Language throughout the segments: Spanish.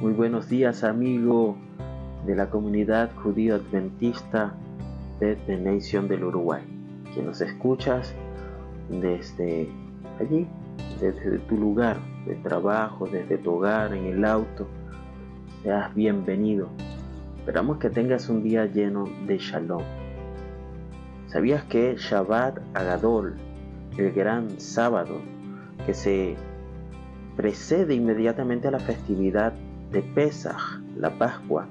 Muy buenos días amigo de la comunidad judío adventista de The Nation del Uruguay, que nos escuchas desde allí, desde tu lugar de trabajo, desde tu hogar, en el auto. Seas bienvenido. Esperamos que tengas un día lleno de shalom. ¿Sabías que Shabbat Agadol, el gran sábado, que se precede inmediatamente a la festividad de Pesach, la Pascua,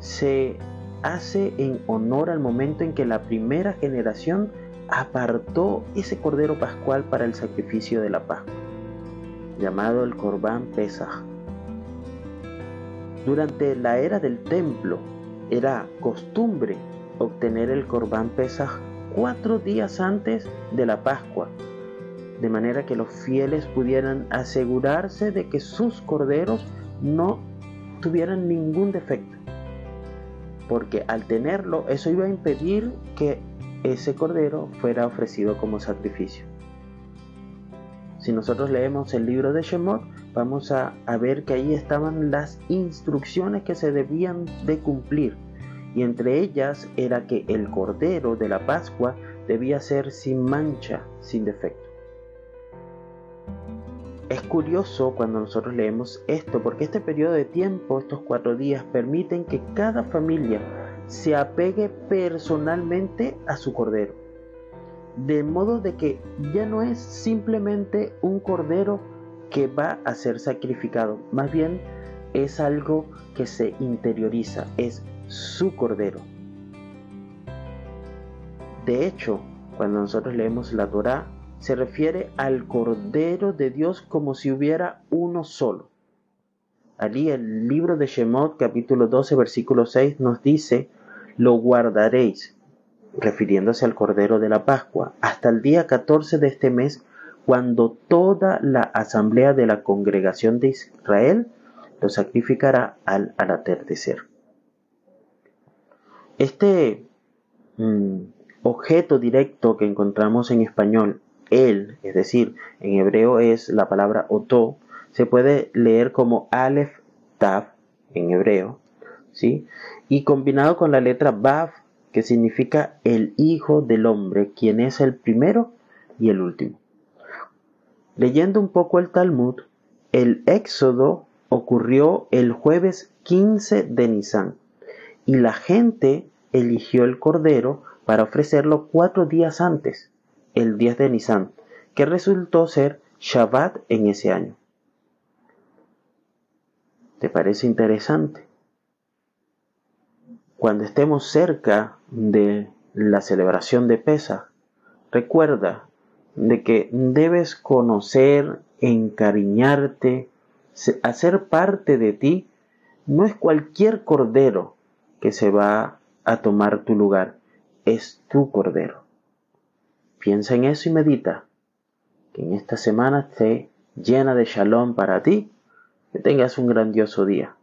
se hace en honor al momento en que la primera generación apartó ese cordero pascual para el sacrificio de la Pascua, llamado el Corbán Pesach. Durante la era del templo era costumbre obtener el Corbán Pesach cuatro días antes de la Pascua, de manera que los fieles pudieran asegurarse de que sus corderos no tuvieran ningún defecto. Porque al tenerlo, eso iba a impedir que ese cordero fuera ofrecido como sacrificio. Si nosotros leemos el libro de Shemot, vamos a, a, ver que ahí estaban las instrucciones que se debían de cumplir. Y entre ellas era que el cordero de la Pascua debía ser sin mancha, sin defecto. Es curioso cuando nosotros leemos esto, porque este periodo de tiempo, estos cuatro días, permiten que cada familia se apegue personalmente a su cordero. De modo de que ya no es simplemente un cordero que va a ser sacrificado, más bien es algo que se interioriza, es su cordero. De hecho, cuando nosotros leemos la Torá, se refiere al Cordero de Dios como si hubiera uno solo. Allí el libro de Shemot capítulo 12 versículo 6 nos dice, lo guardaréis, refiriéndose al Cordero de la Pascua, hasta el día 14 de este mes, cuando toda la asamblea de la congregación de Israel lo sacrificará al, atardecer. Este mm, objeto directo que encontramos en español él, es decir, en hebreo es la palabra oto, se puede leer como Aleph Tav en hebreo, ¿sí? Y combinado con la letra Bav, que significa el Hijo del Hombre, quien es el primero y el último. Leyendo un poco el Talmud, el éxodo ocurrió el jueves 15 de Nisan y la gente eligió el cordero para ofrecerlo cuatro días antes el 10 de Nisan, que resultó ser Shabbat en ese año. ¿Te parece interesante? Cuando estemos cerca de la celebración de Pesach, recuerda de que debes conocer, encariñarte, hacer parte de ti. No es cualquier cordero que se va a tomar tu lugar, es tu cordero. Piensa en eso y medita. Que en esta semana esté llena de shalom para ti. Que tengas un grandioso día.